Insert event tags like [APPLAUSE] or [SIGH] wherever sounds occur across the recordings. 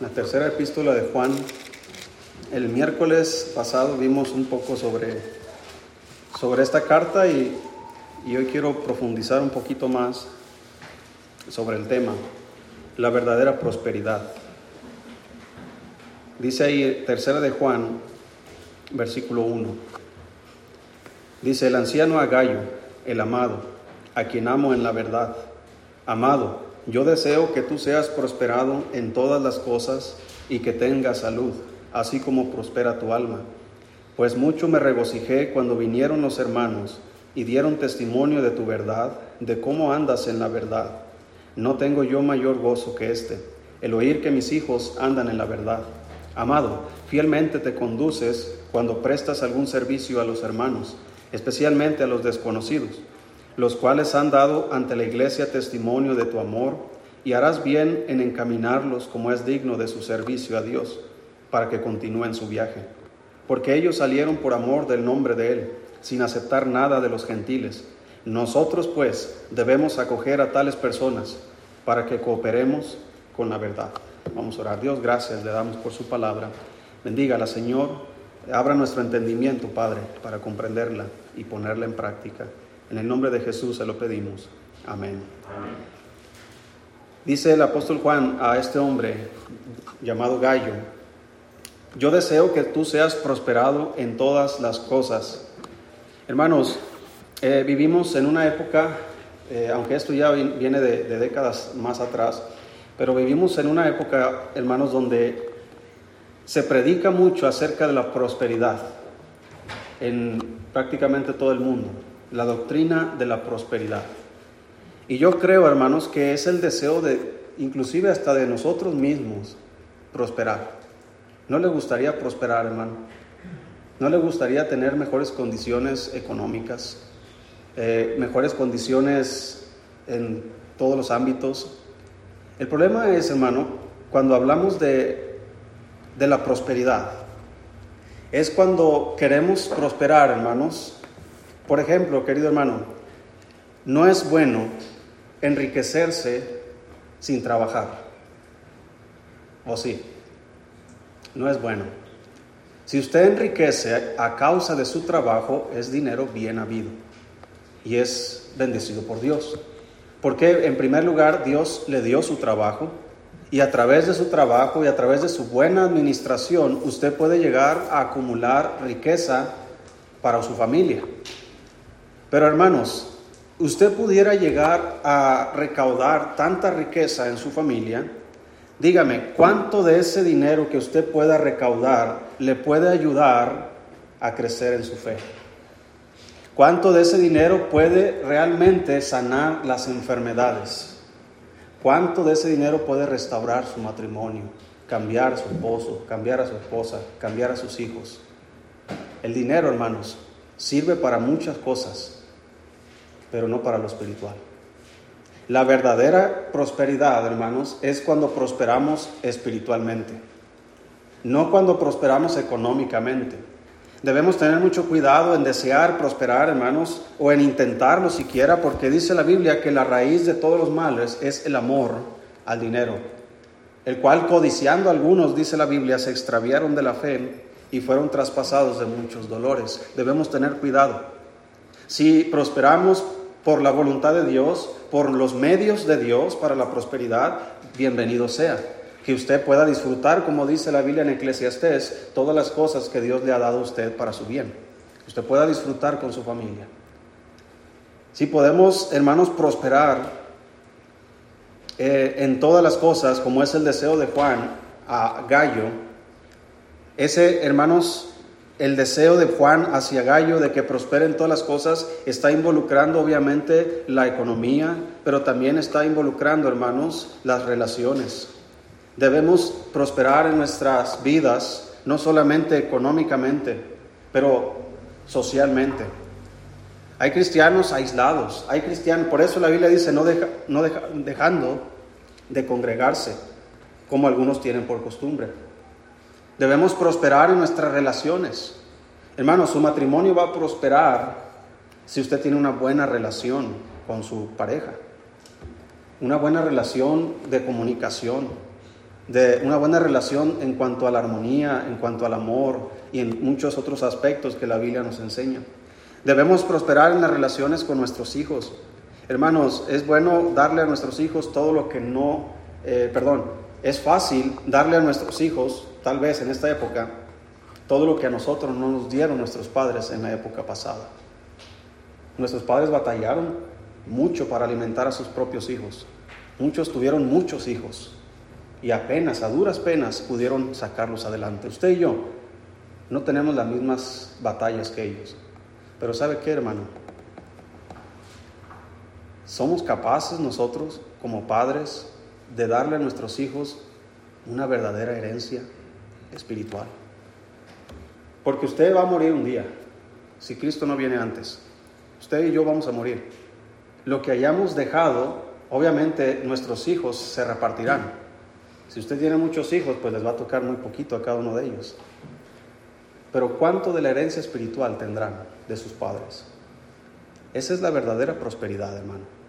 la tercera epístola de Juan. El miércoles pasado vimos un poco sobre, sobre esta carta y, y hoy quiero profundizar un poquito más sobre el tema, la verdadera prosperidad. Dice ahí, tercera de Juan, versículo 1. Dice, el anciano Agallo, el amado, a quien amo en la verdad. Amado, yo deseo que tú seas prosperado en todas las cosas y que tengas salud, así como prospera tu alma. Pues mucho me regocijé cuando vinieron los hermanos y dieron testimonio de tu verdad, de cómo andas en la verdad. No tengo yo mayor gozo que este, el oír que mis hijos andan en la verdad. Amado, fielmente te conduces cuando prestas algún servicio a los hermanos, especialmente a los desconocidos los cuales han dado ante la iglesia testimonio de tu amor, y harás bien en encaminarlos como es digno de su servicio a Dios, para que continúen su viaje. Porque ellos salieron por amor del nombre de Él, sin aceptar nada de los gentiles. Nosotros pues debemos acoger a tales personas para que cooperemos con la verdad. Vamos a orar. Dios, gracias le damos por su palabra. Bendígala, Señor. Abra nuestro entendimiento, Padre, para comprenderla y ponerla en práctica. En el nombre de Jesús se lo pedimos. Amén. Dice el apóstol Juan a este hombre llamado Gallo, yo deseo que tú seas prosperado en todas las cosas. Hermanos, eh, vivimos en una época, eh, aunque esto ya viene de, de décadas más atrás, pero vivimos en una época, hermanos, donde se predica mucho acerca de la prosperidad en prácticamente todo el mundo la doctrina de la prosperidad. Y yo creo, hermanos, que es el deseo de, inclusive hasta de nosotros mismos, prosperar. ¿No le gustaría prosperar, hermano? ¿No le gustaría tener mejores condiciones económicas, eh, mejores condiciones en todos los ámbitos? El problema es, hermano, cuando hablamos de, de la prosperidad, es cuando queremos prosperar, hermanos, por ejemplo, querido hermano, no es bueno enriquecerse sin trabajar. ¿O sí? No es bueno. Si usted enriquece a causa de su trabajo, es dinero bien habido y es bendecido por Dios. Porque en primer lugar Dios le dio su trabajo y a través de su trabajo y a través de su buena administración usted puede llegar a acumular riqueza para su familia. Pero hermanos, usted pudiera llegar a recaudar tanta riqueza en su familia, dígame, ¿cuánto de ese dinero que usted pueda recaudar le puede ayudar a crecer en su fe? ¿Cuánto de ese dinero puede realmente sanar las enfermedades? ¿Cuánto de ese dinero puede restaurar su matrimonio, cambiar a su esposo, cambiar a su esposa, cambiar a sus hijos? El dinero, hermanos, sirve para muchas cosas, pero no para lo espiritual. La verdadera prosperidad, hermanos, es cuando prosperamos espiritualmente, no cuando prosperamos económicamente. Debemos tener mucho cuidado en desear prosperar, hermanos, o en intentarlo siquiera, porque dice la Biblia que la raíz de todos los males es el amor al dinero, el cual codiciando algunos, dice la Biblia, se extraviaron de la fe y fueron traspasados de muchos dolores. Debemos tener cuidado. Si prosperamos por la voluntad de Dios, por los medios de Dios para la prosperidad, bienvenido sea. Que usted pueda disfrutar, como dice la Biblia en Eclesiastés, todas las cosas que Dios le ha dado a usted para su bien. Que usted pueda disfrutar con su familia. Si podemos, hermanos, prosperar eh, en todas las cosas, como es el deseo de Juan a Gallo, ese, hermanos, el deseo de Juan hacia Gallo de que prosperen todas las cosas está involucrando obviamente la economía, pero también está involucrando, hermanos, las relaciones. Debemos prosperar en nuestras vidas, no solamente económicamente, pero socialmente. Hay cristianos aislados, hay cristianos, por eso la Biblia dice no, deja, no dejando de congregarse, como algunos tienen por costumbre. Debemos prosperar en nuestras relaciones. Hermano, su matrimonio va a prosperar si usted tiene una buena relación con su pareja. Una buena relación de comunicación, de una buena relación en cuanto a la armonía, en cuanto al amor y en muchos otros aspectos que la Biblia nos enseña. Debemos prosperar en las relaciones con nuestros hijos. Hermanos, es bueno darle a nuestros hijos todo lo que no, eh, perdón, es fácil darle a nuestros hijos, tal vez en esta época, todo lo que a nosotros no nos dieron nuestros padres en la época pasada. Nuestros padres batallaron mucho para alimentar a sus propios hijos. Muchos tuvieron muchos hijos y apenas, a duras penas, pudieron sacarlos adelante. Usted y yo no tenemos las mismas batallas que ellos. Pero ¿sabe qué, hermano? Somos capaces nosotros, como padres, de darle a nuestros hijos una verdadera herencia espiritual. Porque usted va a morir un día, si Cristo no viene antes. Usted y yo vamos a morir. Lo que hayamos dejado, obviamente nuestros hijos se repartirán. Si usted tiene muchos hijos, pues les va a tocar muy poquito a cada uno de ellos. Pero ¿cuánto de la herencia espiritual tendrán de sus padres? Esa es la verdadera prosperidad, hermano.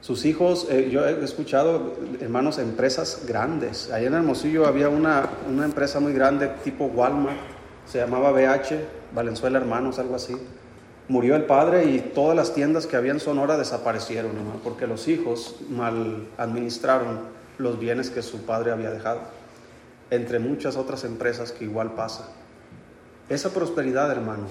Sus hijos, eh, yo he escuchado, hermanos, empresas grandes. Allá en Hermosillo había una, una empresa muy grande, tipo Walmart, se llamaba BH, Valenzuela Hermanos, algo así. Murió el padre y todas las tiendas que había en Sonora desaparecieron, hermano, porque los hijos mal administraron los bienes que su padre había dejado, entre muchas otras empresas que igual pasa. Esa prosperidad, hermano,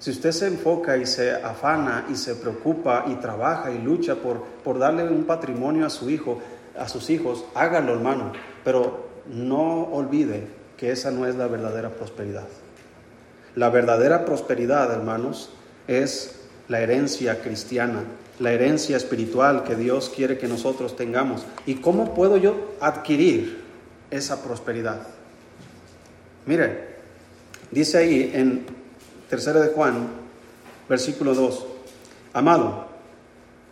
si usted se enfoca y se afana y se preocupa y trabaja y lucha por, por darle un patrimonio a su hijo, a sus hijos, hágalo, hermano, pero no olvide que esa no es la verdadera prosperidad. La verdadera prosperidad, hermanos, es la herencia cristiana la herencia espiritual que Dios quiere que nosotros tengamos. ¿Y cómo puedo yo adquirir esa prosperidad? Mire, dice ahí en 3 de Juan, versículo 2, Amado,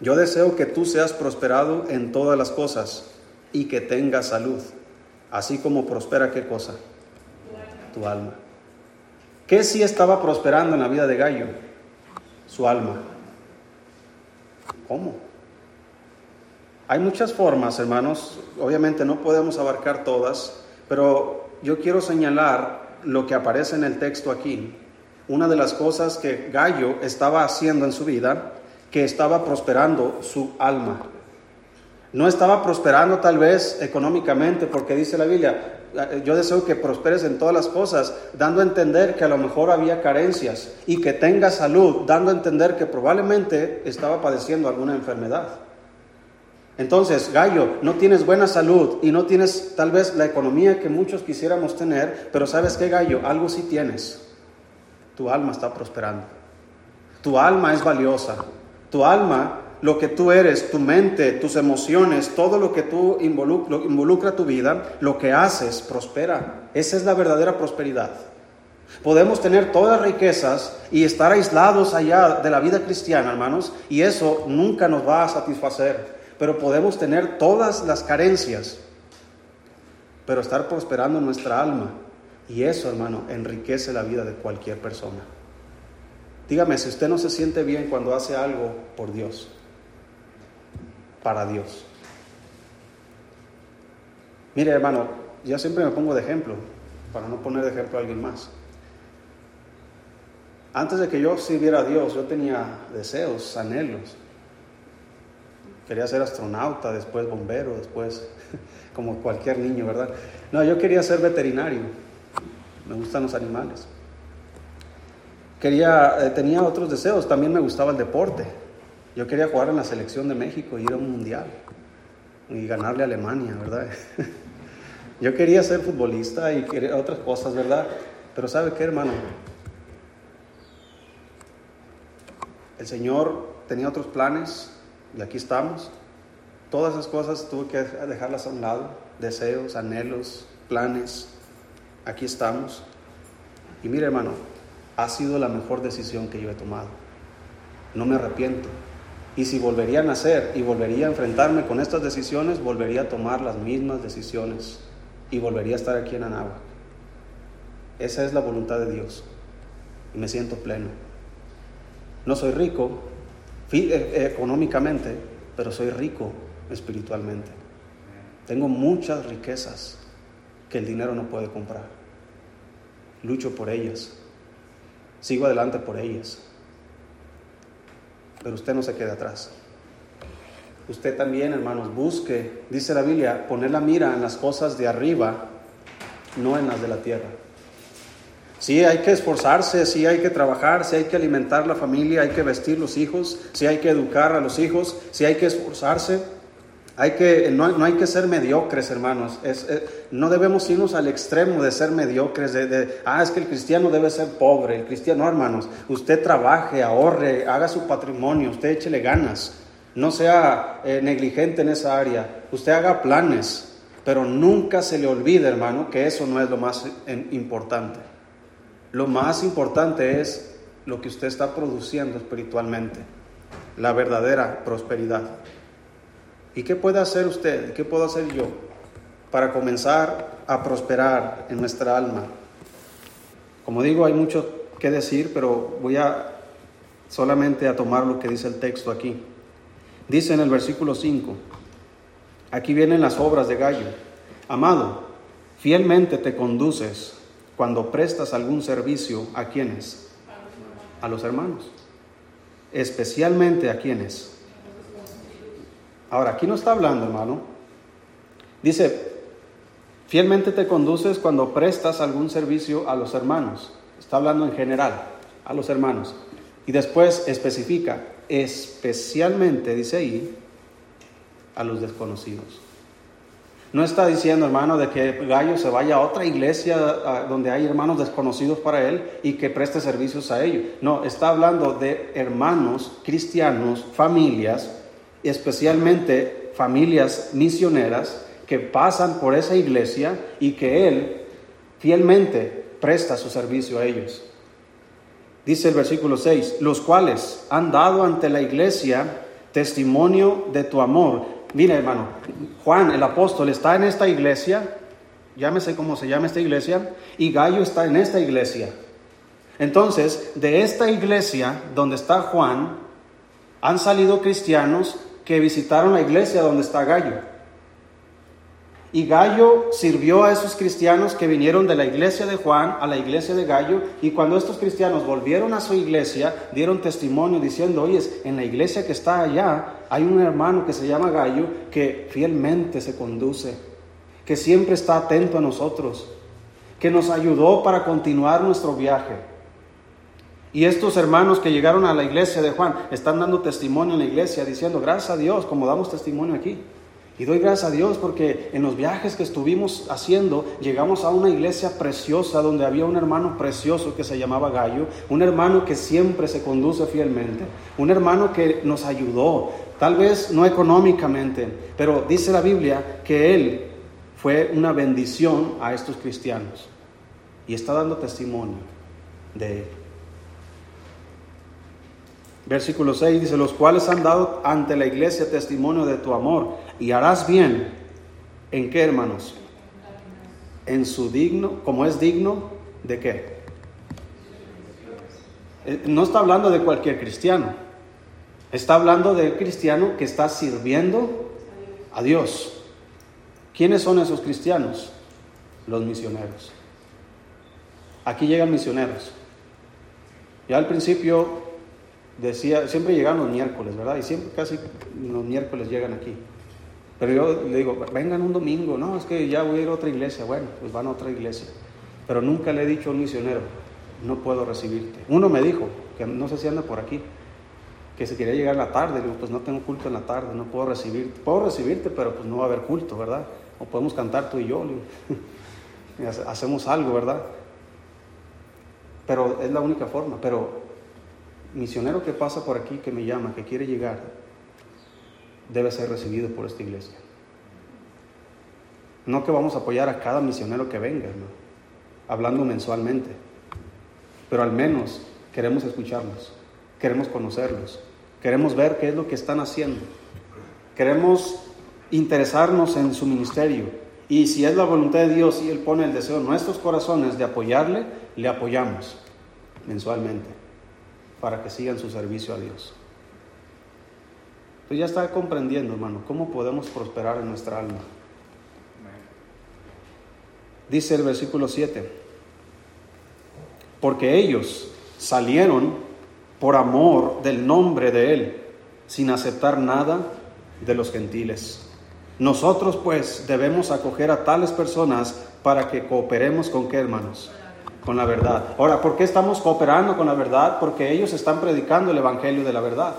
yo deseo que tú seas prosperado en todas las cosas y que tengas salud, así como prospera qué cosa? Tu alma. ¿Qué sí estaba prosperando en la vida de Gallo? Su alma. ¿Cómo? Hay muchas formas, hermanos, obviamente no podemos abarcar todas, pero yo quiero señalar lo que aparece en el texto aquí. Una de las cosas que Gallo estaba haciendo en su vida, que estaba prosperando su alma. No estaba prosperando tal vez económicamente, porque dice la Biblia, yo deseo que prosperes en todas las cosas, dando a entender que a lo mejor había carencias y que tenga salud, dando a entender que probablemente estaba padeciendo alguna enfermedad. Entonces, Gallo, no tienes buena salud y no tienes tal vez la economía que muchos quisiéramos tener, pero sabes qué, Gallo, algo sí tienes. Tu alma está prosperando. Tu alma es valiosa. Tu alma lo que tú eres, tu mente, tus emociones, todo lo que tú involucra, involucra tu vida, lo que haces prospera. Esa es la verdadera prosperidad. Podemos tener todas riquezas y estar aislados allá de la vida cristiana, hermanos, y eso nunca nos va a satisfacer. Pero podemos tener todas las carencias, pero estar prosperando nuestra alma. Y eso, hermano, enriquece la vida de cualquier persona. Dígame, si usted no se siente bien cuando hace algo por Dios, para Dios. Mire, hermano, yo siempre me pongo de ejemplo, para no poner de ejemplo a alguien más. Antes de que yo sirviera a Dios, yo tenía deseos, anhelos. Quería ser astronauta, después bombero, después [LAUGHS] como cualquier niño, ¿verdad? No, yo quería ser veterinario. Me gustan los animales. Quería, eh, tenía otros deseos, también me gustaba el deporte. Yo quería jugar en la selección de México, ir a un mundial y ganarle a Alemania, ¿verdad? [LAUGHS] Yo quería ser futbolista y quería otras cosas, ¿verdad? Pero ¿sabe qué, hermano? El Señor tenía otros planes y aquí estamos. Todas esas cosas tuve que dejarlas a un lado, deseos, anhelos, planes. Aquí estamos. Y mire, hermano, ha sido la mejor decisión que yo he tomado. No me arrepiento. Y si volvería a nacer y volvería a enfrentarme con estas decisiones, volvería a tomar las mismas decisiones y volvería a estar aquí en Anáhuac. Esa es la voluntad de Dios y me siento pleno. No soy rico eh, económicamente, pero soy rico espiritualmente. Tengo muchas riquezas que el dinero no puede comprar. Lucho por ellas. Sigo adelante por ellas. Pero usted no se quede atrás. Usted también, hermanos, busque, dice la Biblia, poner la mira en las cosas de arriba, no en las de la tierra. Sí hay que esforzarse, sí hay que trabajar, sí hay que alimentar la familia, hay que vestir los hijos, sí hay que educar a los hijos, sí hay que esforzarse. Hay que, no, hay que ser mediocres, hermanos. no debemos irnos al extremo de ser mediocres, de, ah, es que el cristiano debe ser pobre. El cristiano, no, hermanos. Usted trabaje, ahorre, haga su patrimonio, usted échele ganas. No sea eh, negligente en esa área. Usted haga planes, pero nunca se le olvide, hermano, que eso no es lo más eh, importante. Lo más importante es lo que usted está produciendo espiritualmente, la verdadera prosperidad. ¿Y qué puede hacer usted? ¿Qué puedo hacer yo para comenzar a prosperar en nuestra alma? Como digo, hay mucho que decir, pero voy a solamente a tomar lo que dice el texto aquí. Dice en el versículo 5, aquí vienen las obras de Gallo. Amado, fielmente te conduces cuando prestas algún servicio a quienes? A los hermanos. Especialmente a quienes? Ahora, aquí no está hablando, hermano. Dice, fielmente te conduces cuando prestas algún servicio a los hermanos. Está hablando en general, a los hermanos. Y después especifica, especialmente, dice ahí, a los desconocidos. No está diciendo, hermano, de que Gallo se vaya a otra iglesia donde hay hermanos desconocidos para él y que preste servicios a ellos. No, está hablando de hermanos cristianos, familias especialmente familias misioneras que pasan por esa iglesia y que Él fielmente presta su servicio a ellos. Dice el versículo 6, los cuales han dado ante la iglesia testimonio de tu amor. Mira hermano, Juan el apóstol está en esta iglesia, llámese como se llama esta iglesia, y Gallo está en esta iglesia. Entonces, de esta iglesia donde está Juan, han salido cristianos que visitaron la iglesia donde está Gallo. Y Gallo sirvió a esos cristianos que vinieron de la iglesia de Juan a la iglesia de Gallo. Y cuando estos cristianos volvieron a su iglesia, dieron testimonio diciendo, oye, en la iglesia que está allá hay un hermano que se llama Gallo que fielmente se conduce, que siempre está atento a nosotros, que nos ayudó para continuar nuestro viaje. Y estos hermanos que llegaron a la iglesia de Juan están dando testimonio en la iglesia diciendo, gracias a Dios, como damos testimonio aquí. Y doy gracias a Dios porque en los viajes que estuvimos haciendo llegamos a una iglesia preciosa donde había un hermano precioso que se llamaba Gallo, un hermano que siempre se conduce fielmente, un hermano que nos ayudó, tal vez no económicamente, pero dice la Biblia que él fue una bendición a estos cristianos y está dando testimonio de él. Versículo 6 dice, los cuales han dado ante la iglesia testimonio de tu amor y harás bien. ¿En qué, hermanos? En su digno, como es digno de qué? Eh, no está hablando de cualquier cristiano. Está hablando de cristiano que está sirviendo a Dios. ¿Quiénes son esos cristianos? Los misioneros. Aquí llegan misioneros. Ya al principio decía, siempre llegan los miércoles, ¿verdad? Y siempre casi los miércoles llegan aquí. Pero yo le digo, vengan un domingo, no, es que ya voy a ir a otra iglesia. Bueno, pues van a otra iglesia. Pero nunca le he dicho a un misionero, no puedo recibirte. Uno me dijo, que no sé si anda por aquí, que se quería llegar en la tarde. Le digo, pues no tengo culto en la tarde, no puedo recibirte. Puedo recibirte, pero pues no va a haber culto, ¿verdad? O podemos cantar tú y yo. [LAUGHS] hacemos algo, ¿verdad? Pero es la única forma. Pero misionero que pasa por aquí, que me llama, que quiere llegar, debe ser recibido por esta iglesia. No que vamos a apoyar a cada misionero que venga, hablando mensualmente, pero al menos queremos escucharlos, queremos conocerlos, queremos ver qué es lo que están haciendo, queremos interesarnos en su ministerio. Y si es la voluntad de Dios y Él pone el deseo en nuestros corazones de apoyarle, le apoyamos mensualmente para que sigan su servicio a Dios. Tú ya está comprendiendo, hermano, cómo podemos prosperar en nuestra alma. Dice el versículo 7, porque ellos salieron por amor del nombre de Él, sin aceptar nada de los gentiles. Nosotros pues debemos acoger a tales personas para que cooperemos con qué hermanos? Con la verdad. Ahora, ¿por qué estamos cooperando con la verdad? Porque ellos están predicando el Evangelio de la verdad.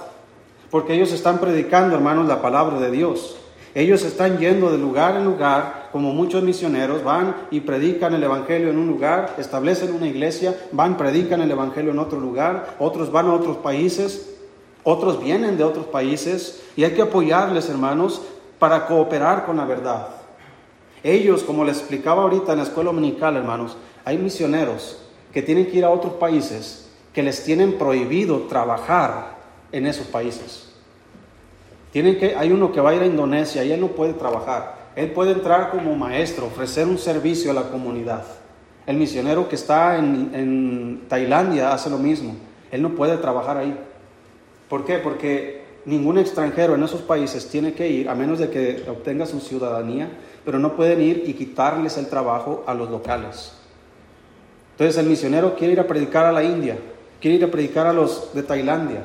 Porque ellos están predicando, hermanos, la palabra de Dios. Ellos están yendo de lugar en lugar, como muchos misioneros, van y predican el Evangelio en un lugar, establecen una iglesia, van, predican el Evangelio en otro lugar, otros van a otros países, otros vienen de otros países y hay que apoyarles, hermanos, para cooperar con la verdad. Ellos, como les explicaba ahorita en la escuela dominical, hermanos, hay misioneros que tienen que ir a otros países que les tienen prohibido trabajar en esos países. Tienen que, hay uno que va a ir a Indonesia y él no puede trabajar. Él puede entrar como maestro, ofrecer un servicio a la comunidad. El misionero que está en, en Tailandia hace lo mismo. Él no puede trabajar ahí. ¿Por qué? Porque ningún extranjero en esos países tiene que ir, a menos de que obtenga su ciudadanía, pero no pueden ir y quitarles el trabajo a los locales. Entonces el misionero quiere ir a predicar a la India, quiere ir a predicar a los de Tailandia,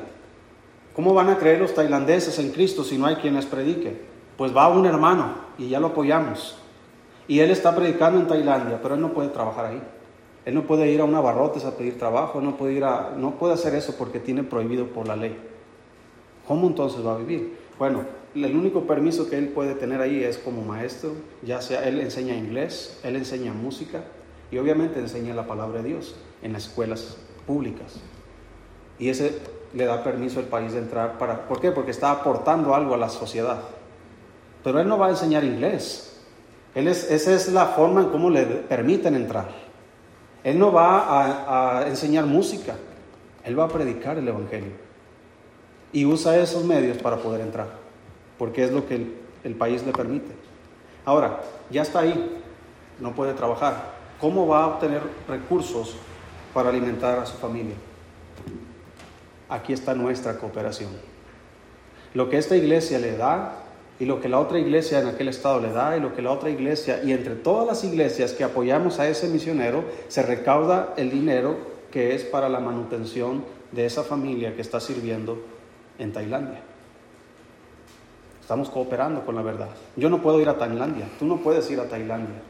¿Cómo van a creer los tailandeses en Cristo si no hay quien les predique? Pues va un hermano y ya lo apoyamos. Y él está predicando en Tailandia, pero él no puede trabajar ahí. Él no puede ir a una barrotes a pedir trabajo, no puede, ir a, no puede hacer eso porque tiene prohibido por la ley. ¿Cómo entonces va a vivir? Bueno, el único permiso que él puede tener ahí es como maestro, ya sea él enseña inglés, él enseña música y obviamente enseña la palabra de Dios en las escuelas públicas. Y ese le da permiso al país de entrar para... ¿Por qué? Porque está aportando algo a la sociedad. Pero él no va a enseñar inglés. Él es, esa es la forma en cómo le permiten entrar. Él no va a, enseñar música. Él va a predicar el Evangelio. Y usa esos medios para poder entrar. Porque es lo que el, el país le permite. Ahora, ya está ahí. No puede trabajar. ¿Cómo va a obtener recursos para alimentar a su familia? aquí está nuestra cooperación. Lo que esta iglesia le da y lo que la otra iglesia en aquel estado le da y lo que la otra iglesia y entre todas las iglesias que apoyamos a ese misionero se recauda el dinero que es para la manutención de esa familia que está sirviendo en Tailandia. Estamos cooperando con la verdad. Yo no puedo ir a Tailandia, tú no puedes ir a Tailandia,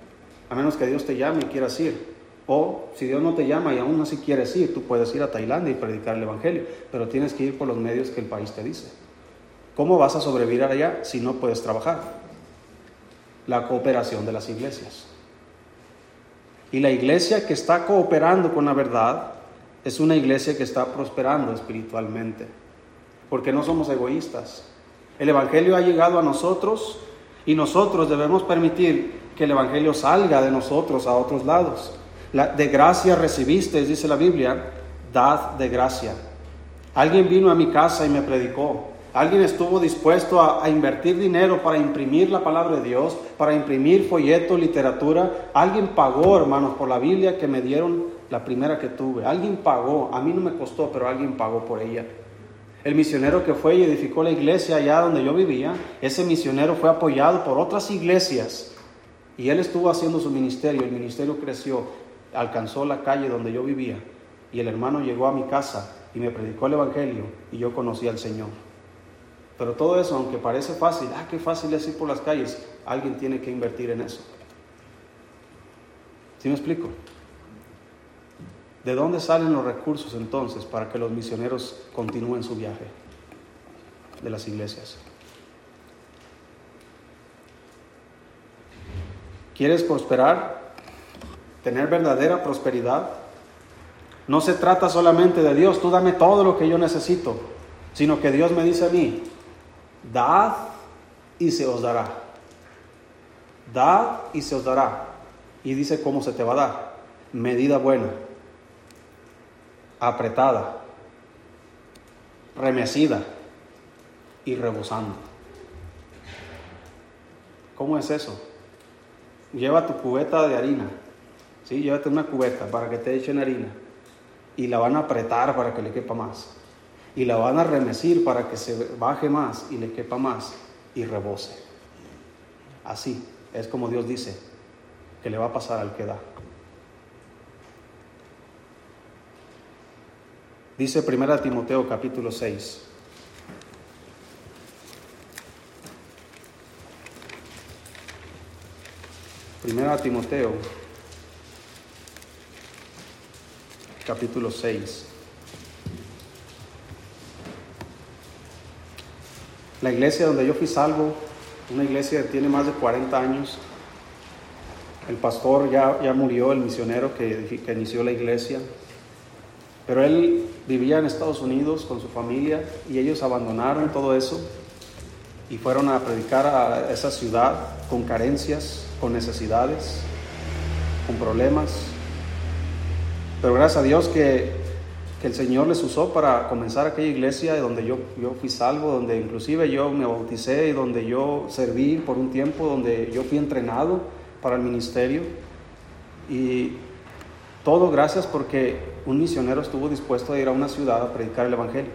a menos que Dios te llame y quieras ir. O si Dios no te llama y aún así quieres ir, tú puedes ir a Tailandia y predicar el Evangelio, pero tienes que ir por los medios que el país te dice. ¿Cómo vas a sobrevivir allá si no puedes trabajar? La cooperación de las iglesias. Y la iglesia que está cooperando con la verdad es una iglesia que está prosperando espiritualmente, porque no somos egoístas. El Evangelio ha llegado a nosotros y nosotros debemos permitir que el Evangelio salga de nosotros a otros lados de gracia recibiste, dice la Biblia, dad de gracia. Alguien vino a mi casa y me predicó. Alguien estuvo dispuesto a, invertir dinero para imprimir la palabra de Dios, para imprimir folletos, literatura. Alguien pagó, hermanos, por la Biblia que me dieron la primera que tuve. Alguien pagó. A mí no me costó, pero alguien pagó por ella. El misionero que fue y edificó la iglesia allá donde yo vivía, ese misionero fue apoyado por otras iglesias. Y él estuvo haciendo su ministerio. El ministerio creció alcanzó la calle donde yo vivía y el hermano llegó a mi casa y me predicó el Evangelio y yo conocí al Señor. Pero todo eso, aunque parece fácil, ah, qué fácil es ir por las calles, alguien tiene que invertir en eso. ¿Sí me explico? ¿De dónde salen los recursos entonces para que los misioneros continúen su viaje? De las iglesias. ¿Quieres prosperar? tener verdadera prosperidad, no se trata solamente de Dios, tú dame todo lo que yo necesito, sino que Dios me dice a mí, dad y se os dará. Dad y se os dará. Y dice cómo se te va a dar. Medida buena, apretada, remecida y rebosando. ¿Cómo es eso? Lleva tu cubeta de harina ¿sí? Llévate una cubeta para que te echen harina y la van a apretar para que le quepa más. Y la van a remecir para que se baje más y le quepa más y rebose. Así es como Dios dice que le va a pasar al que da. Dice 1 Timoteo capítulo 6. Primera Timoteo capítulo 6. La iglesia donde yo fui salvo, una iglesia que tiene más de 40 años, el pastor ya, ya murió, el misionero que, que inició la iglesia, pero él vivía en Estados Unidos con su familia y ellos abandonaron todo eso y fueron a predicar a esa ciudad con carencias, con necesidades, con problemas. Pero gracias a Dios que el Señor les usó para comenzar aquella iglesia donde yo, yo fui salvo, donde inclusive yo me bauticé y donde yo serví por un tiempo, donde yo fui entrenado para el ministerio. Y todo gracias porque un misionero estuvo dispuesto a ir a una ciudad a predicar el Evangelio.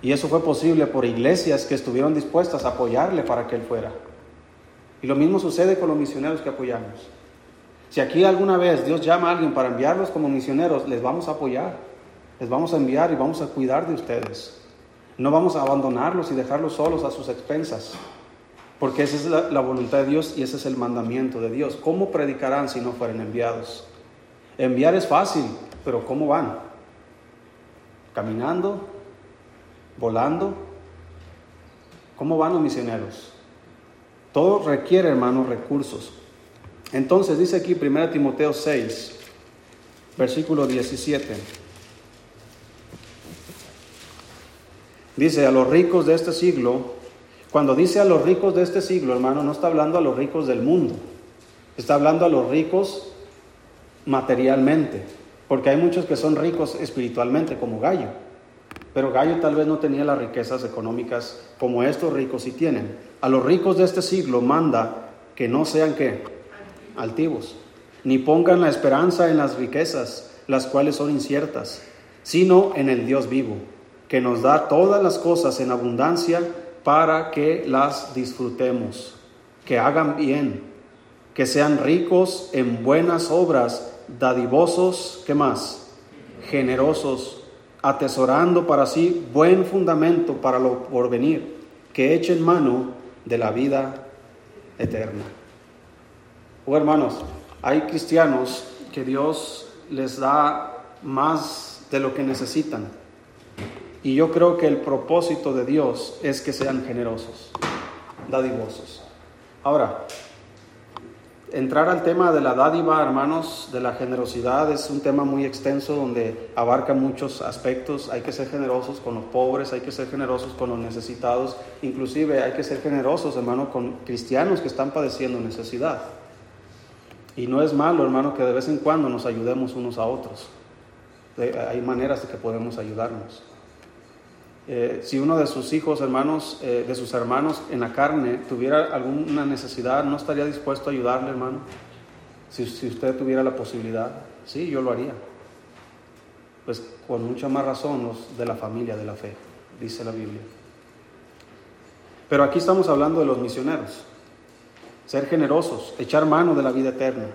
Y eso fue posible por iglesias que estuvieron dispuestas a apoyarle para que él fuera. Y lo mismo sucede con los misioneros que apoyamos. Si aquí alguna vez Dios llama a alguien para enviarlos como misioneros, les vamos a apoyar. Les vamos a enviar y vamos a cuidar de ustedes. No vamos a abandonarlos y dejarlos solos a sus expensas, porque esa es la, voluntad de Dios y ese es el mandamiento de Dios. ¿Cómo predicarán si no fueren enviados? Enviar es fácil, pero ¿cómo van? ¿Caminando? ¿Volando? ¿Cómo van los misioneros? Todo requiere, hermanos, recursos. Entonces dice aquí 1 Timoteo 6, versículo 17. Dice a los ricos de este siglo, cuando dice a los ricos de este siglo, hermano, no está hablando a los ricos del mundo, está hablando a los ricos materialmente, porque hay muchos que son ricos espiritualmente, como Gallo, pero Gallo tal vez no tenía las riquezas económicas como estos ricos sí tienen. A los ricos de este siglo manda que no sean qué? Altivos, ni pongan la esperanza en las riquezas, las cuales son inciertas, sino en el Dios vivo que nos da todas las cosas en abundancia para que las disfrutemos, que hagan bien, que sean ricos en buenas obras, dadivosos, ¿qué más? Generosos, atesorando para sí buen fundamento para lo porvenir, que echen mano de la vida eterna. Oh hermanos, hay cristianos que Dios les da más de lo que necesitan y yo creo que el propósito de Dios es que sean generosos, dadivosos. Ahora, entrar al tema de la dádiva, hermanos, de la generosidad es un tema muy extenso donde abarca muchos aspectos. Hay que ser generosos con los pobres, hay que ser generosos con los necesitados, inclusive hay que ser generosos, hermano, con cristianos que están padeciendo necesidad. Y no es malo, hermano, que de vez en cuando nos ayudemos unos a otros. Hay maneras de que podemos ayudarnos. Eh, si uno de sus hijos, hermanos, eh, de sus hermanos en la carne tuviera alguna necesidad, ¿no estaría dispuesto a ayudarle, hermano? Si, si usted tuviera la posibilidad, sí, yo lo haría. Pues con mucha más razón los de la familia de la fe, dice la Biblia. Pero aquí estamos hablando de los misioneros. Ser generosos, echar mano de la vida eterna.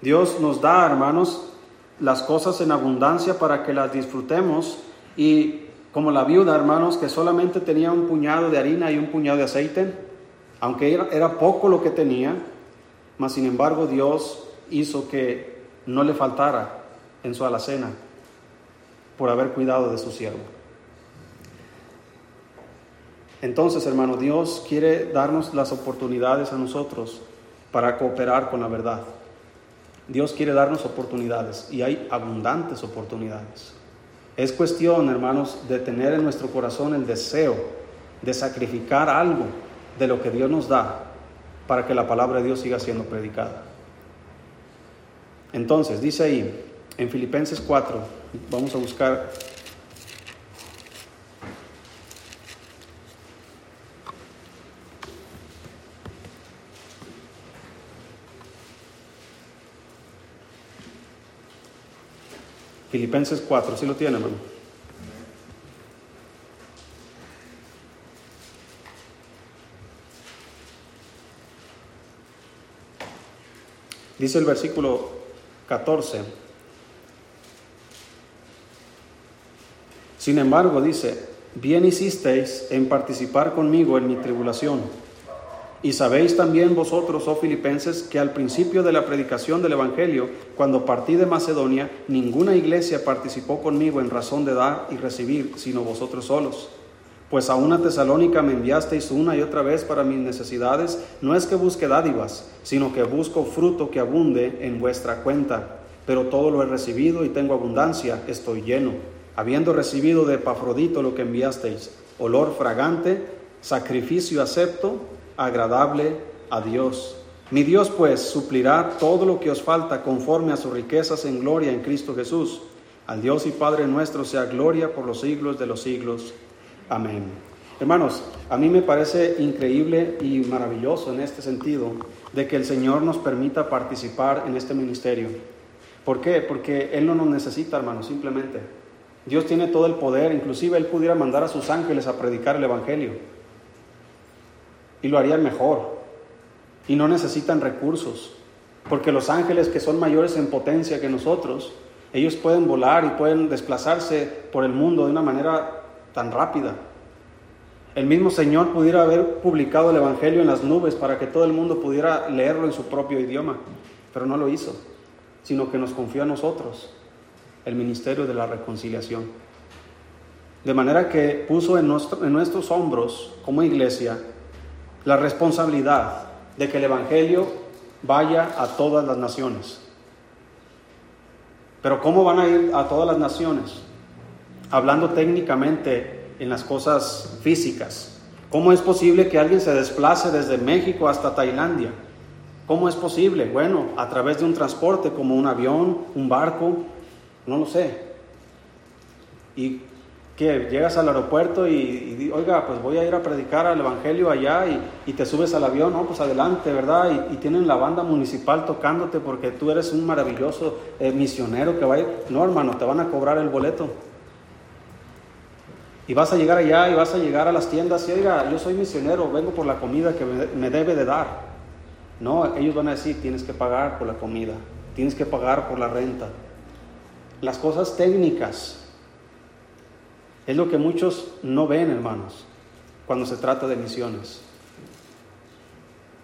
Dios nos da, hermanos, las cosas en abundancia para que las disfrutemos y como la viuda, hermanos, que solamente tenía un puñado de harina y un puñado de aceite, aunque era, poco lo que tenía, mas sin embargo Dios hizo que no le faltara en su alacena por haber cuidado de su siervo. Entonces, hermano, Dios quiere darnos las oportunidades a nosotros para cooperar con la verdad. Dios quiere darnos oportunidades y hay abundantes oportunidades. Es cuestión, hermanos, de tener en nuestro corazón el deseo de sacrificar algo de lo que Dios nos da para que la palabra de Dios siga siendo predicada. Entonces, dice ahí, en Filipenses 4, vamos a buscar Filipenses 4, ¿sí lo tiene, hermano? Dice el versículo 14. Sin embargo, dice, bien hicisteis en participar conmigo en mi tribulación. Y sabéis también vosotros, oh filipenses, que al principio de la predicación del Evangelio, cuando partí de Macedonia, ninguna iglesia participó conmigo en razón de dar y recibir, sino vosotros solos. Pues a una tesalónica me enviasteis una y otra vez para mis necesidades, no es que busque dádivas, sino que busco fruto que abunde en vuestra cuenta. Pero todo lo he recibido y tengo abundancia, estoy lleno, habiendo recibido de Epafrodito lo que enviasteis, olor fragante, sacrificio acepto, agradable a Dios. Mi Dios pues suplirá todo lo que os falta conforme a sus riquezas en gloria en Cristo Jesús. Al Dios y Padre nuestro sea gloria por los siglos de los siglos. Amén. Hermanos, a mí me parece increíble y maravilloso en este sentido de que el Señor nos permita participar en este ministerio. ¿Por qué? Porque Él no nos necesita, hermanos, simplemente. Dios tiene todo el poder, inclusive Él pudiera mandar a sus ángeles a predicar el Evangelio y lo harían mejor. Y no necesitan recursos, porque los ángeles que son mayores en potencia que nosotros, ellos pueden volar y pueden desplazarse por el mundo de una manera tan rápida. El mismo Señor pudiera haber publicado el Evangelio en las nubes para que todo el mundo pudiera leerlo en su propio idioma, pero no lo hizo, sino que nos confió a nosotros el ministerio de la reconciliación. De manera que puso en, en nuestros hombros como iglesia la responsabilidad de que el Evangelio vaya a todas las naciones. Pero ¿cómo van a ir a todas las naciones? Hablando técnicamente en las cosas físicas. ¿Cómo es posible que alguien se desplace desde México hasta Tailandia? ¿Cómo es posible? Bueno, a través de un transporte como un avión, un barco, no lo sé. ¿Y que llegas al aeropuerto y, oiga, pues voy a ir a predicar al Evangelio allá y, te subes al avión, no, pues adelante, ¿verdad? Y, tienen la banda municipal tocándote porque tú eres un maravilloso eh, misionero que va a ir. No, hermano, te van a cobrar el boleto. Y vas a llegar allá y vas a llegar a las tiendas y oiga, yo soy misionero, vengo por la comida que me, me debe de dar. No, ellos van a decir, tienes que pagar por la comida, tienes que pagar por la renta. Las cosas técnicas, es lo que muchos no ven, hermanos, cuando se trata de misiones.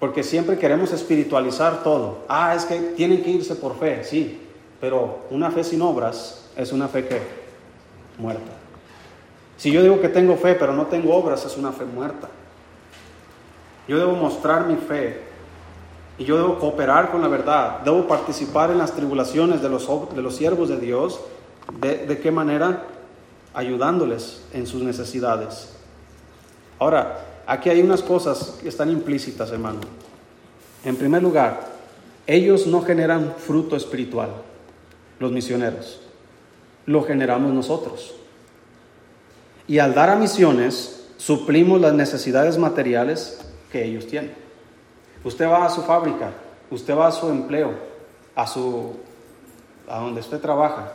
Porque siempre queremos espiritualizar todo. Ah, es que tienen que irse por fe, sí, pero una fe sin obras es una fe que muerta. Si yo digo que tengo fe, pero no tengo obras, es una fe muerta. Yo debo mostrar mi fe y yo debo cooperar con la verdad. Debo participar en las tribulaciones de los, de los siervos de Dios. ¿De, de qué manera? Ayudándoles en sus necesidades. Ahora, aquí hay unas cosas que están implícitas, hermano. En primer lugar, ellos no generan fruto espiritual, los misioneros. Lo generamos nosotros. Y al dar a misiones, suplimos las necesidades materiales que ellos tienen. Usted va a su fábrica, usted va a su empleo, a su a donde usted trabaja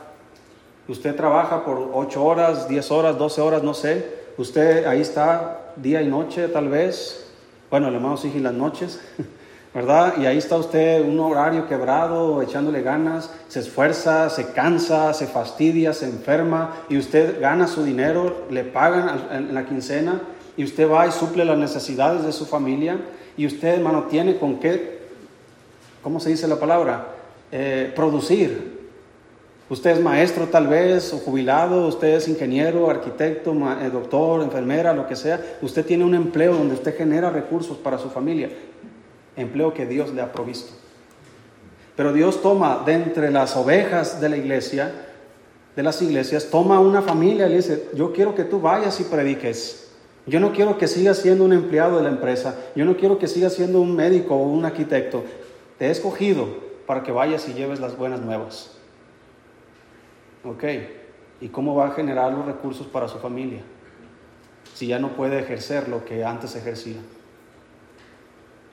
Usted trabaja por 8 horas, 10 horas, 12 horas, no sé. Usted ahí está día y noche tal vez. Bueno, el hermano sigue las noches, [LAUGHS] ¿verdad? Y ahí está usted un horario quebrado, echándole ganas, se esfuerza, se cansa, se fastidia, se enferma y usted gana su dinero, le pagan en la quincena y usted va y suple las necesidades de su familia y usted, hermano, tiene con qué, ¿cómo se dice la palabra? Eh, producir, Usted es maestro tal vez, o jubilado, usted es ingeniero, arquitecto, eh, doctor, enfermera, lo que sea. Usted tiene un empleo donde usted genera recursos para su familia. Empleo que Dios le ha provisto. Pero Dios toma de entre las ovejas de la iglesia, de las iglesias, toma una familia y le dice, yo quiero que tú vayas y prediques. Yo no quiero que sigas siendo un empleado de la empresa. Yo no quiero que sigas siendo un médico o un arquitecto. Te he escogido para que vayas y lleves las buenas nuevas. Ok, ¿y cómo va a generar los recursos para su familia? Si ya no puede ejercer lo que antes ejercía.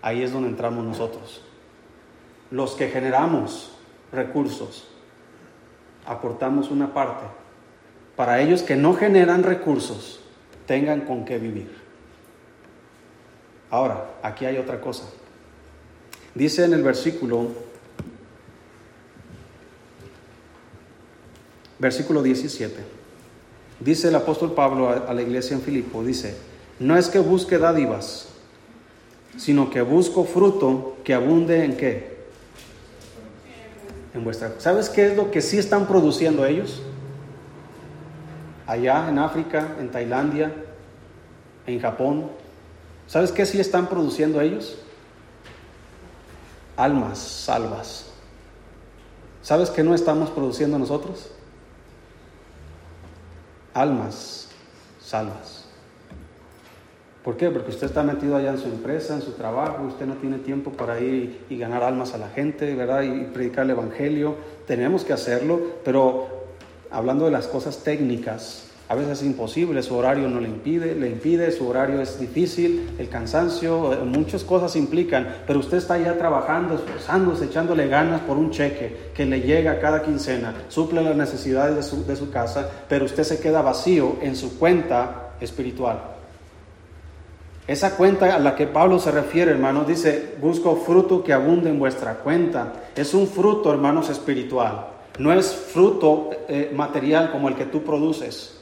Ahí es donde entramos nosotros. Los que generamos recursos, aportamos una parte. Para ellos que no generan recursos, tengan con qué vivir. Ahora, aquí hay otra cosa. Dice en el versículo versículo 17. Dice el apóstol Pablo a, la iglesia en Filipo, dice, no es que busque dádivas, sino que busco fruto que abunde en qué? En vuestra. ¿Sabes qué es lo que sí están produciendo ellos? Allá en África, en Tailandia, en Japón. ¿Sabes qué sí están produciendo ellos? Almas salvas. ¿Sabes qué no estamos produciendo nosotros? Almas salvas. ¿Por qué? Porque usted está metido allá en su empresa, en su trabajo, usted no tiene tiempo para ir y ganar almas a la gente, ¿verdad? Y predicar el Evangelio. Tenemos que hacerlo, pero hablando de las cosas técnicas, a veces es imposible, su horario no le impide, le impide, su horario es difícil, el cansancio, eh, muchas cosas implican, pero usted está ya trabajando, esforzándose, echándole ganas por un cheque que le llega cada quincena, suple las necesidades de su, de su casa, pero usted se queda vacío en su cuenta espiritual. Esa cuenta a la que Pablo se refiere, hermanos, dice, busco fruto que abunde en vuestra cuenta. Es un fruto, hermanos, espiritual. No es fruto eh, material como el que tú produces.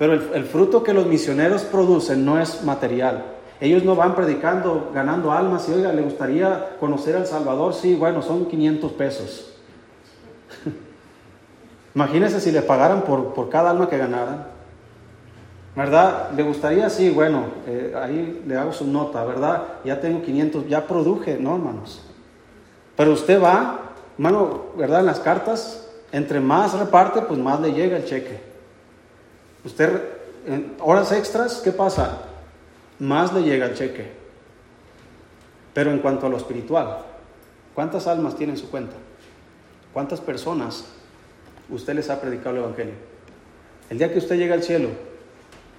Pero el, fruto que los misioneros producen no es material. Ellos no van predicando, ganando almas y oiga, ¿le gustaría conocer al Salvador? Sí, bueno, son 500 pesos. [LAUGHS] Imagínense si le pagaran por, cada alma que ganaran. ¿Verdad? ¿Le gustaría? Sí, bueno, eh, ahí le hago su nota, ¿verdad? Ya tengo 500, ya produje, ¿no, hermanos? Pero usted va, hermano, ¿verdad? En las cartas, entre más reparte, pues más le llega el cheque. Usted, en horas extras, ¿qué pasa? Más le llega el cheque. Pero en cuanto a lo espiritual, ¿cuántas almas tiene en su cuenta? ¿Cuántas personas usted les ha predicado el Evangelio? El día que usted llega al cielo,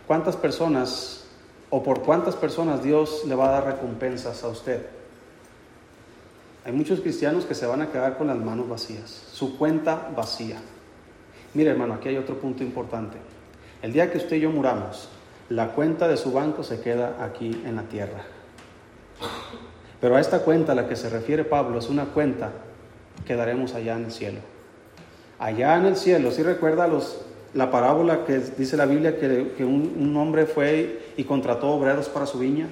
¿cuántas personas o por cuántas personas Dios le va a dar recompensas a usted? Hay muchos cristianos que se van a quedar con las manos vacías, su cuenta vacía. Mire hermano, aquí hay otro punto importante. El día que usted y yo muramos, la cuenta de su banco se queda aquí en la tierra. Pero a esta cuenta a la que se refiere Pablo es una cuenta que daremos allá en el cielo. Allá en el cielo, si recuerda los, la parábola que dice la Biblia que, un, un, hombre fue y contrató obreros para su viña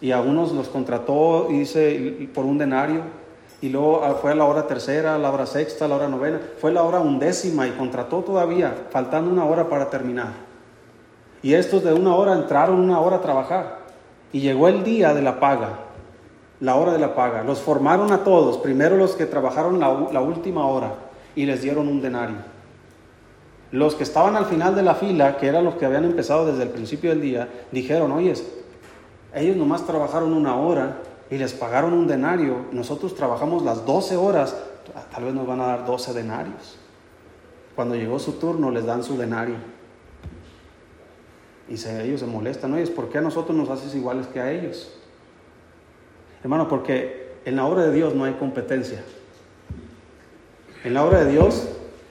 y a unos los contrató y dice por un denario y luego ah, fue a la hora tercera, la hora sexta, la hora novena, fue la hora undécima y contrató todavía, faltando una hora para terminar. Y estos de una hora entraron una hora a trabajar y llegó el día de la paga, la hora de la paga. Los formaron a todos, primero los que trabajaron la, última hora y les dieron un denario. Los que estaban al final de la fila, que eran los que habían empezado desde el principio del día, dijeron, oye, ellos nomás trabajaron una hora y les pagaron un denario, nosotros trabajamos las 12 horas, tal vez nos van a dar 12 denarios. Cuando llegó su turno les dan su denario. Y ellos se molestan, oye, ¿por qué a nosotros nos haces iguales que a ellos? Hermano, porque en la obra de Dios no hay competencia. En la obra de Dios,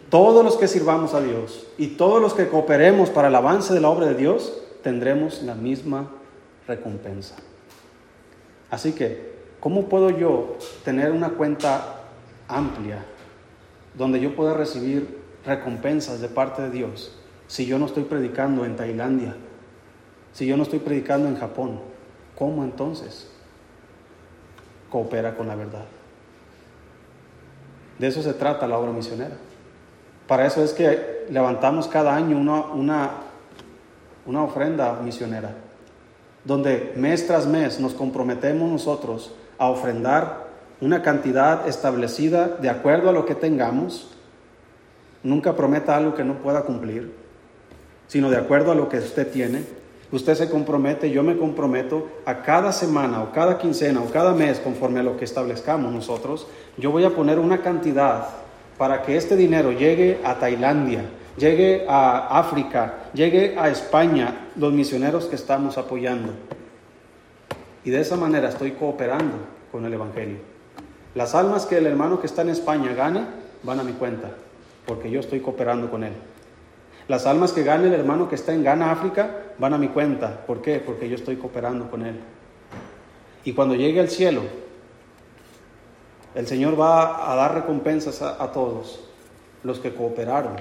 todos los que sirvamos a Dios y todos los que cooperemos para el avance de la obra de Dios, tendremos la misma recompensa. Así que, ¿cómo puedo yo tener una cuenta amplia donde yo pueda recibir recompensas de parte de Dios si yo no estoy predicando en Tailandia? Si yo no estoy predicando en Japón, ¿cómo entonces coopera con la verdad? De eso se trata la obra misionera. Para eso es que levantamos cada año una, una, una ofrenda misionera donde mes tras mes nos comprometemos nosotros a ofrendar una cantidad establecida de acuerdo a lo que tengamos. Nunca prometa algo que no pueda cumplir, sino de acuerdo a lo que usted tiene. Usted se compromete, yo me comprometo a cada semana o cada quincena o cada mes, conforme a lo que establezcamos nosotros, yo voy a poner una cantidad para que este dinero llegue a Tailandia, llegue a África, llegue a España, los misioneros que estamos apoyando. Y de esa manera estoy cooperando con el Evangelio. Las almas que el hermano que está en España gane van a mi cuenta, porque yo estoy cooperando con él. Las almas que gane el hermano que está en Ghana, África, van a mi cuenta. ¿Por qué? Porque yo estoy cooperando con él. Y cuando llegue al cielo, el Señor va a dar recompensas a, a todos los que cooperaron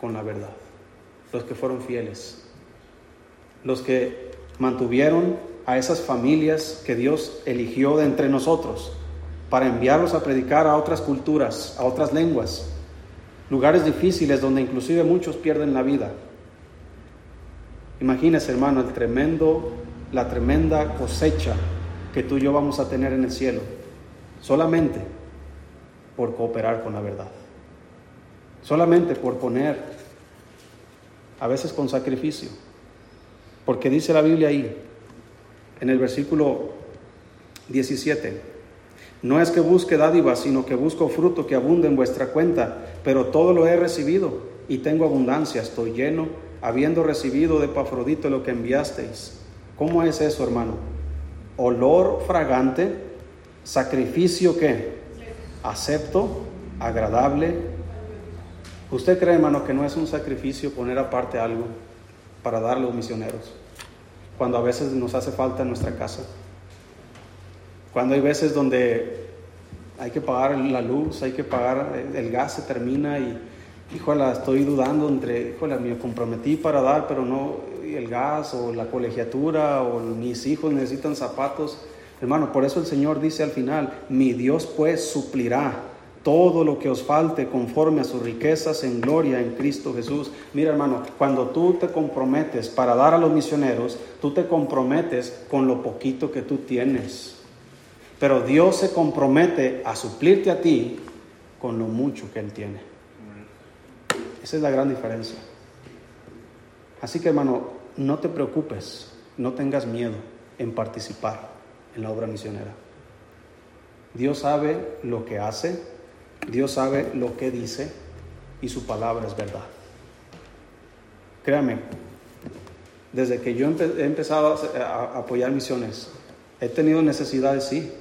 con la verdad, los que fueron fieles, los que mantuvieron a esas familias que Dios eligió de entre nosotros para enviarlos a predicar a otras culturas, a otras lenguas, lugares difíciles donde inclusive muchos pierden la vida. Imagínese, hermano, el tremendo, la tremenda cosecha que tú y yo vamos a tener en el cielo, solamente por cooperar con la verdad, solamente por poner, a veces con sacrificio, porque dice la Biblia ahí, en el versículo 17, no es que busque dádivas, sino que busco fruto que abunde en vuestra cuenta, pero todo lo he recibido y tengo abundancia, estoy lleno, habiendo recibido de Pafrodito lo que enviasteis. ¿Cómo es eso, hermano? Olor fragante, sacrificio que acepto, agradable. ¿Usted cree, hermano, que no es un sacrificio poner aparte algo para dar a los misioneros? Cuando a veces nos hace falta en nuestra casa. Cuando hay veces donde hay que pagar la luz, hay que pagar, el gas se termina y, híjole, estoy dudando entre, híjole, me comprometí para dar, pero no, el gas o la colegiatura o mis hijos necesitan zapatos. Hermano, por eso el Señor dice al final, mi Dios pues suplirá todo lo que os falte conforme a sus riquezas en gloria en Cristo Jesús. Mira hermano, cuando tú te comprometes para dar a los misioneros, tú te comprometes con lo poquito que tú tienes. Pero Dios se compromete a suplirte a ti con lo mucho que Él tiene. Esa es la gran diferencia. Así que hermano, no te preocupes, no tengas miedo en participar en la obra misionera. Dios sabe lo que hace, Dios sabe lo que dice y su palabra es verdad. Créame, desde que yo he empezado a apoyar misiones, he tenido necesidades, sí,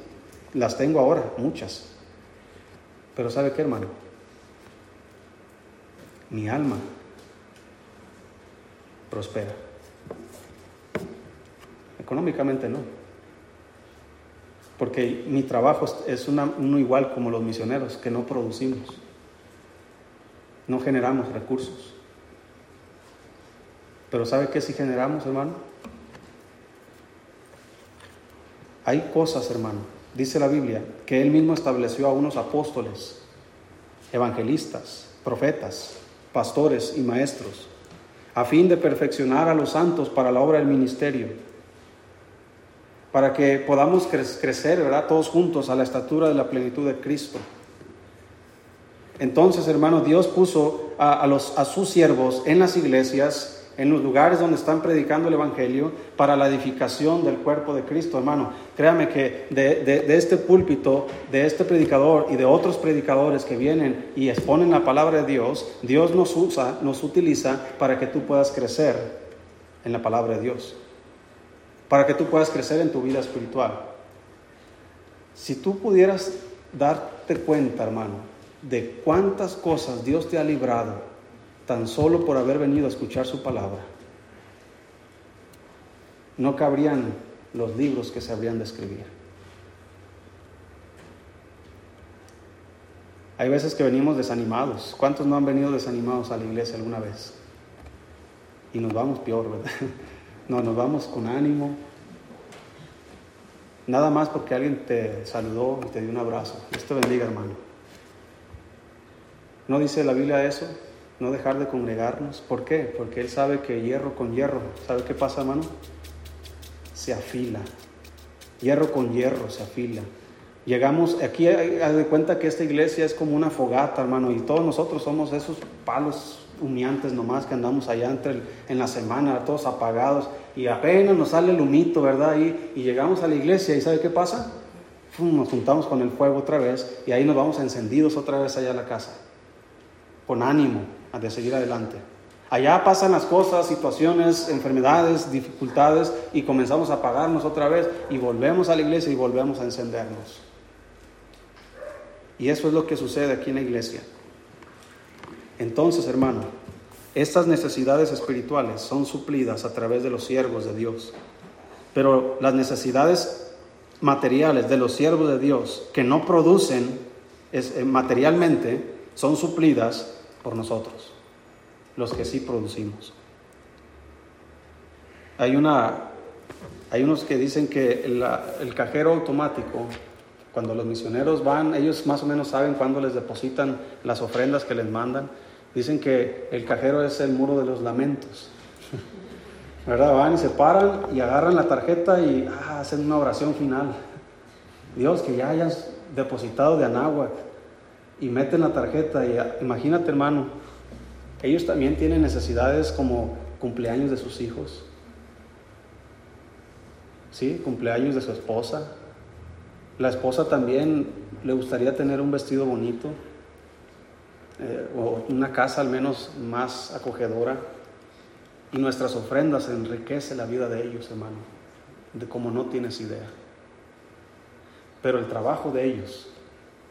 las tengo ahora, muchas. Pero ¿sabe qué, hermano? Mi alma prospera. Económicamente no. Porque mi trabajo es uno igual como los misioneros, que no producimos. No generamos recursos. Pero ¿sabe qué si generamos, hermano? Hay cosas, hermano, dice la Biblia, que él mismo estableció a unos apóstoles, evangelistas, profetas, pastores y maestros, a fin de perfeccionar a los santos para la obra del ministerio, para que podamos crecer, ¿verdad? Todos juntos a la estatura de la plenitud de Cristo. Entonces, hermano, Dios puso a, los, a sus siervos en las iglesias en los lugares donde están predicando el Evangelio para la edificación del cuerpo de Cristo, hermano. Créame que de, este púlpito, de este predicador y de otros predicadores que vienen y exponen la palabra de Dios, Dios nos usa, nos utiliza para que tú puedas crecer en la palabra de Dios, para que tú puedas crecer en tu vida espiritual. Si tú pudieras darte cuenta, hermano, de cuántas cosas Dios te ha librado tan solo por haber venido a escuchar su palabra, no cabrían los libros que se habrían de escribir. Hay veces que venimos desanimados. ¿Cuántos no han venido desanimados a la iglesia alguna vez? Y nos vamos peor, ¿verdad? No, nos vamos con ánimo. Nada más porque alguien te saludó y te dio un abrazo. Dios te bendiga, hermano. ¿No dice la Biblia eso? no dejar de congregarnos. ¿Por qué? Porque Él sabe que hierro con hierro, ¿sabe qué pasa, hermano? Se afila. Hierro con hierro se afila. Llegamos, aquí haz de cuenta que esta iglesia es como una fogata, hermano, y todos nosotros somos esos palos humeantes nomás que andamos allá entre en la semana, todos apagados, y apenas nos sale el humito, ¿verdad? Y, y llegamos a la iglesia, ¿y sabe qué pasa? Nos juntamos con el fuego otra vez, y ahí nos vamos encendidos otra vez allá a la casa, con ánimo, de seguir adelante. Allá pasan las cosas, situaciones, enfermedades, dificultades y comenzamos a apagarnos otra vez y volvemos a la iglesia y volvemos a encendernos. Y eso es lo que sucede aquí en la iglesia. Entonces, hermano, estas necesidades espirituales son suplidas a través de los siervos de Dios. Pero las necesidades materiales de los siervos de Dios que no producen eh, materialmente son suplidas por nosotros, los que sí producimos. Hay, una, hay unos que dicen que el cajero automático, cuando los misioneros van, ellos más o menos saben cuándo les depositan las ofrendas que les mandan. Dicen que el cajero es el muro de los lamentos. ¿Verdad? Van y se paran y agarran la tarjeta y ah, hacen una oración final. Dios, que ya hayas depositado de Anáhuac y meten la tarjeta y ah, imagínate hermano, ellos también tienen necesidades como cumpleaños de sus hijos, ¿sí? Cumpleaños de su esposa. La esposa también le gustaría tener un vestido bonito eh, o una casa al menos más acogedora. Y nuestras ofrendas enriquece la vida de ellos, hermano, de como no tienes idea. Pero el trabajo de ellos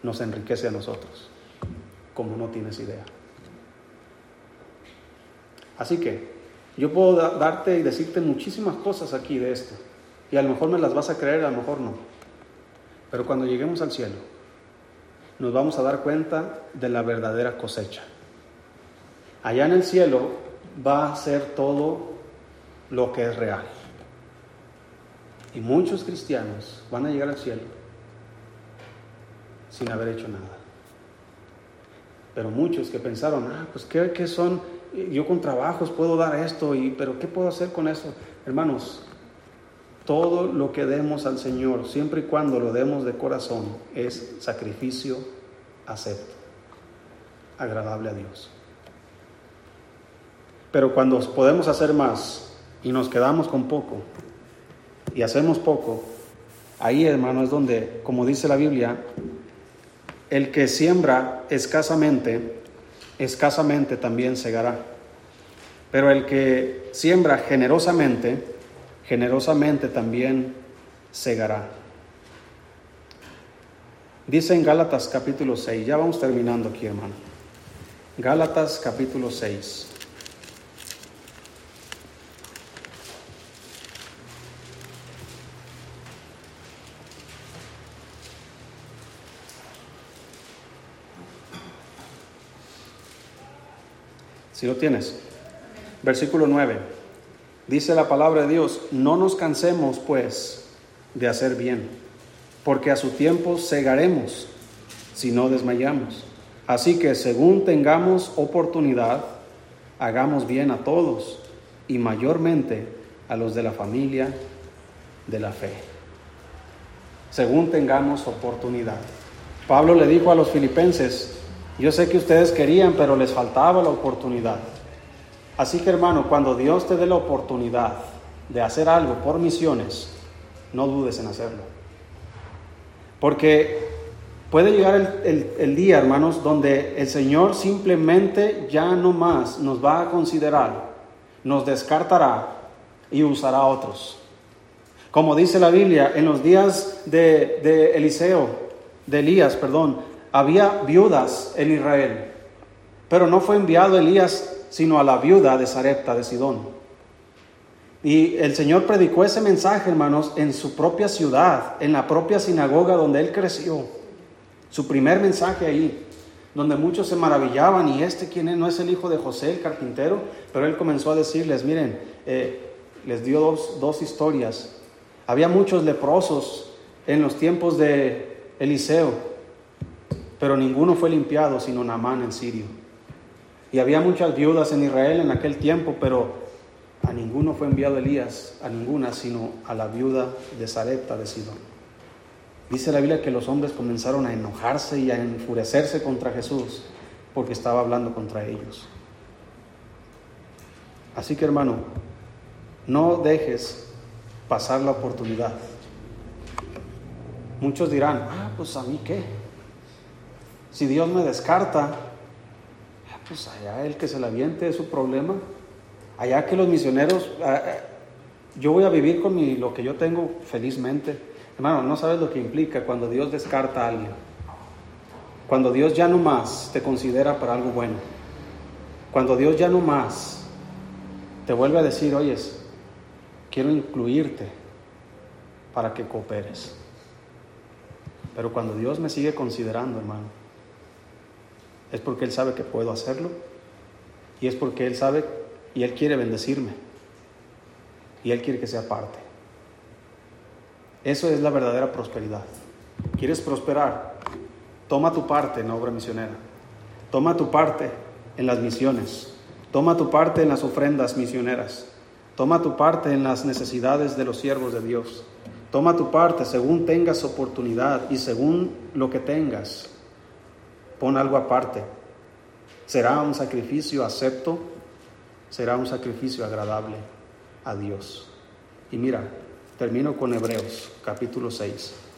nos enriquece a nosotros, como no tienes idea. Así que yo puedo darte y decirte muchísimas cosas aquí de esto. Y a lo mejor me las vas a creer, a lo mejor no. Pero cuando lleguemos al cielo, nos vamos a dar cuenta de la verdadera cosecha. Allá en el cielo va a ser todo lo que es real. Y muchos cristianos van a llegar al cielo sin haber hecho nada. Pero muchos que pensaron, ah, pues ¿qué, son? Yo con trabajos puedo dar esto, y, pero ¿qué puedo hacer con eso? Hermanos, todo lo que demos al Señor, siempre y cuando lo demos de corazón, es sacrificio acepto, agradable a Dios. Pero cuando podemos hacer más y nos quedamos con poco y hacemos poco, ahí hermano es donde, como dice la Biblia, el que siembra escasamente, escasamente también segará. Pero el que siembra generosamente, generosamente también segará. Dice en Gálatas capítulo 6, ya vamos terminando aquí hermano. Gálatas capítulo 6. Si lo tienes. Versículo 9. Dice la palabra de Dios, no nos cansemos pues de hacer bien, porque a su tiempo segaremos si no desmayamos. Así que según tengamos oportunidad, hagamos bien a todos y mayormente a los de la familia de la fe. Según tengamos oportunidad. Pablo le dijo a los filipenses, yo sé que ustedes querían, pero les faltaba la oportunidad. Así que hermano, cuando Dios te dé la oportunidad de hacer algo por misiones, no dudes en hacerlo. Porque puede llegar el, día, hermanos, donde el Señor simplemente ya no más nos va a considerar, nos descartará y usará otros. Como dice la Biblia, en los días de, de Eliseo, de Elías, perdón, había viudas en Israel, pero no fue enviado Elías sino a la viuda de Sarepta de Sidón. Y el Señor predicó ese mensaje, hermanos, en su propia ciudad, en la propia sinagoga donde él creció. Su primer mensaje ahí, donde muchos se maravillaban, y este quién es, no es el hijo de José, el carpintero, pero él comenzó a decirles, miren, eh, les dio dos, dos historias. Había muchos leprosos en los tiempos de Eliseo, pero ninguno fue limpiado sino Naamán en Sirio. Y había muchas viudas en Israel en aquel tiempo, pero a ninguno fue enviado Elías, a ninguna, sino a la viuda de Sarepta de Sidón. Dice la Biblia que los hombres comenzaron a enojarse y a enfurecerse contra Jesús porque estaba hablando contra ellos. Así que hermano, no dejes pasar la oportunidad. Muchos dirán, ah, pues a mí qué. Si Dios me descarta, pues allá el que se la aviente es su problema. Allá que los misioneros, ah, ah, yo voy a vivir con mi, lo que yo tengo felizmente. Hermano, no sabes lo que implica cuando Dios descarta a alguien. Cuando Dios ya no más te considera para algo bueno. Cuando Dios ya no más te vuelve a decir, oyes, quiero incluirte para que cooperes. Pero cuando Dios me sigue considerando, hermano, es porque Él sabe que puedo hacerlo Y es porque Él sabe y Él quiere bendecirme. Y Él quiere que sea parte. Eso es la verdadera prosperidad. ¿Quieres prosperar? Toma tu parte en la obra misionera. Toma tu parte en las misiones. Toma tu parte en las ofrendas misioneras. Toma tu parte en las necesidades de los siervos de Dios. Toma tu parte según tengas oportunidad y según lo que tengas. Pon algo aparte. Será un sacrificio acepto, será un sacrificio agradable a Dios. Y mira, termino con Hebreos capítulo 6.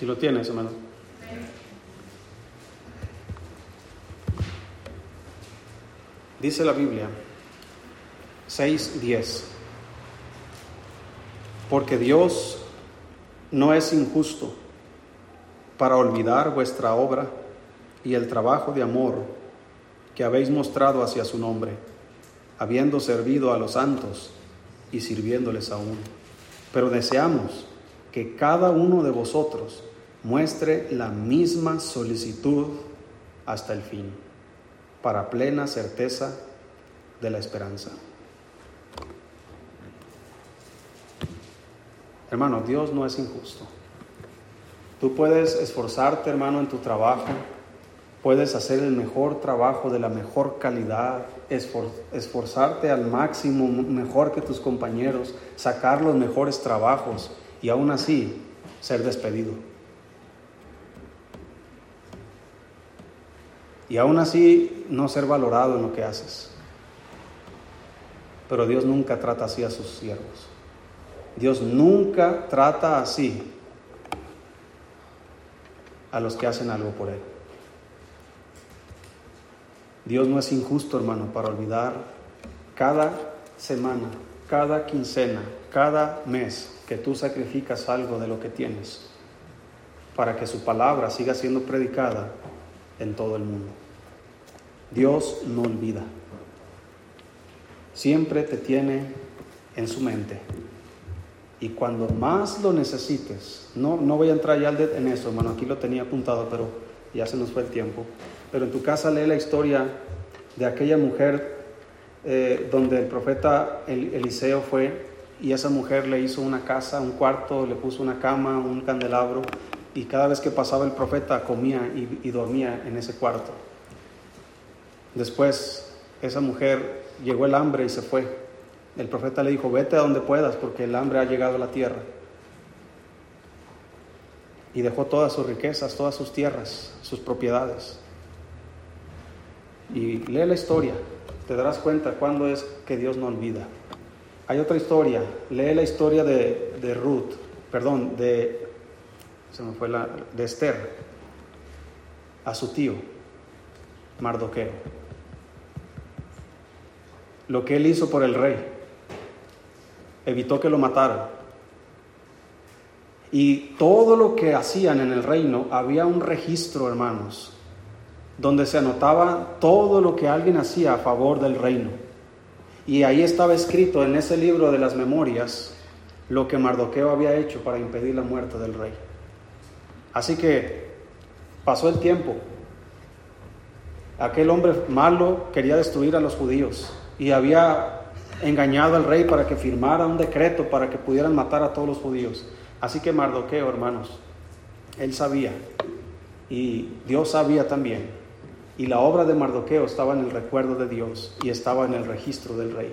Si lo tienes, hermano. Dice la Biblia 6:10. Porque Dios no es injusto para olvidar vuestra obra y el trabajo de amor que habéis mostrado hacia su nombre, habiendo servido a los santos y sirviéndoles aún. Pero deseamos que cada uno de vosotros muestre la misma solicitud hasta el fin, para plena certeza de la esperanza. Hermano, Dios no es injusto. Tú puedes esforzarte, hermano, en tu trabajo, puedes hacer el mejor trabajo de la mejor calidad, esforzarte al máximo, mejor que tus compañeros, sacar los mejores trabajos y aún así ser despedido. Y aún así no ser valorado en lo que haces. Pero Dios nunca trata así a sus siervos. Dios nunca trata así a los que hacen algo por Él. Dios no es injusto, hermano, para olvidar cada semana, cada quincena, cada mes que tú sacrificas algo de lo que tienes para que su palabra siga siendo predicada en todo el mundo. Dios no olvida. Siempre te tiene en su mente. Y cuando más lo necesites, no, no voy a entrar ya en eso, hermano, aquí lo tenía apuntado, pero ya se nos fue el tiempo. Pero en tu casa lee la historia de aquella mujer eh, donde el profeta Eliseo fue y esa mujer le hizo una casa, un cuarto, le puso una cama, un candelabro y cada vez que pasaba el profeta comía y dormía en ese cuarto. Después esa mujer llegó el hambre y se fue. El profeta le dijo, vete a donde puedas porque el hambre ha llegado a la tierra. Y dejó todas sus riquezas, todas sus tierras, sus propiedades. Y lee la historia, te darás cuenta cuándo es que Dios no olvida. Hay otra historia, lee la historia de, de Ruth, perdón, de, se me fue la, de Esther, a su tío, Mardoqueo lo que él hizo por el rey. Evitó que lo mataran. Y todo lo que hacían en el reino, había un registro, hermanos, donde se anotaba todo lo que alguien hacía a favor del reino. Y ahí estaba escrito en ese libro de las memorias lo que Mardoqueo había hecho para impedir la muerte del rey. Así que pasó el tiempo. Aquel hombre malo quería destruir a los judíos y había engañado al rey para que firmara un decreto para que pudieran matar a todos los judíos. Así que Mardoqueo, hermanos, él sabía y Dios sabía también. Y la obra de Mardoqueo estaba en el recuerdo de Dios y estaba en el registro del rey.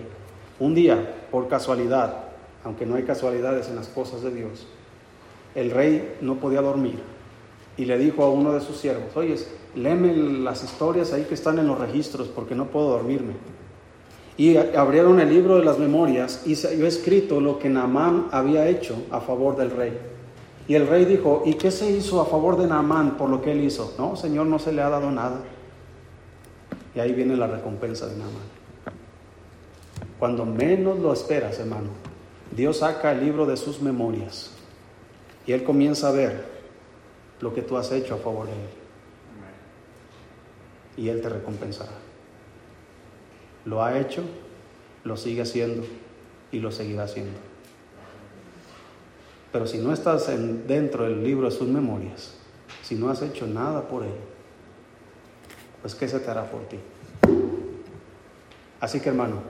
Un día, por casualidad, aunque no hay casualidades en las cosas de Dios, el rey no podía dormir y le dijo a uno de sus siervos, oye, léeme las historias ahí que están en los registros porque no puedo dormirme. Y abrieron el libro de las memorias y se había escrito lo que Naamán había hecho a favor del rey. Y el rey dijo, ¿y qué se hizo a favor de Naamán por lo que él hizo? No, Señor, no se le ha dado nada. Y ahí viene la recompensa de Naamán. Cuando menos lo esperas, hermano, Dios saca el libro de sus memorias y él comienza a ver lo que tú has hecho a favor de Él. Y Él te recompensará. Lo ha hecho, lo sigue haciendo y lo seguirá haciendo. Pero si no estás dentro del libro de sus memorias, si no has hecho nada por Él, pues ¿qué se te hará por ti? Así que hermano,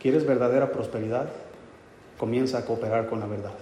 ¿quieres verdadera prosperidad? Comienza a cooperar con la verdad.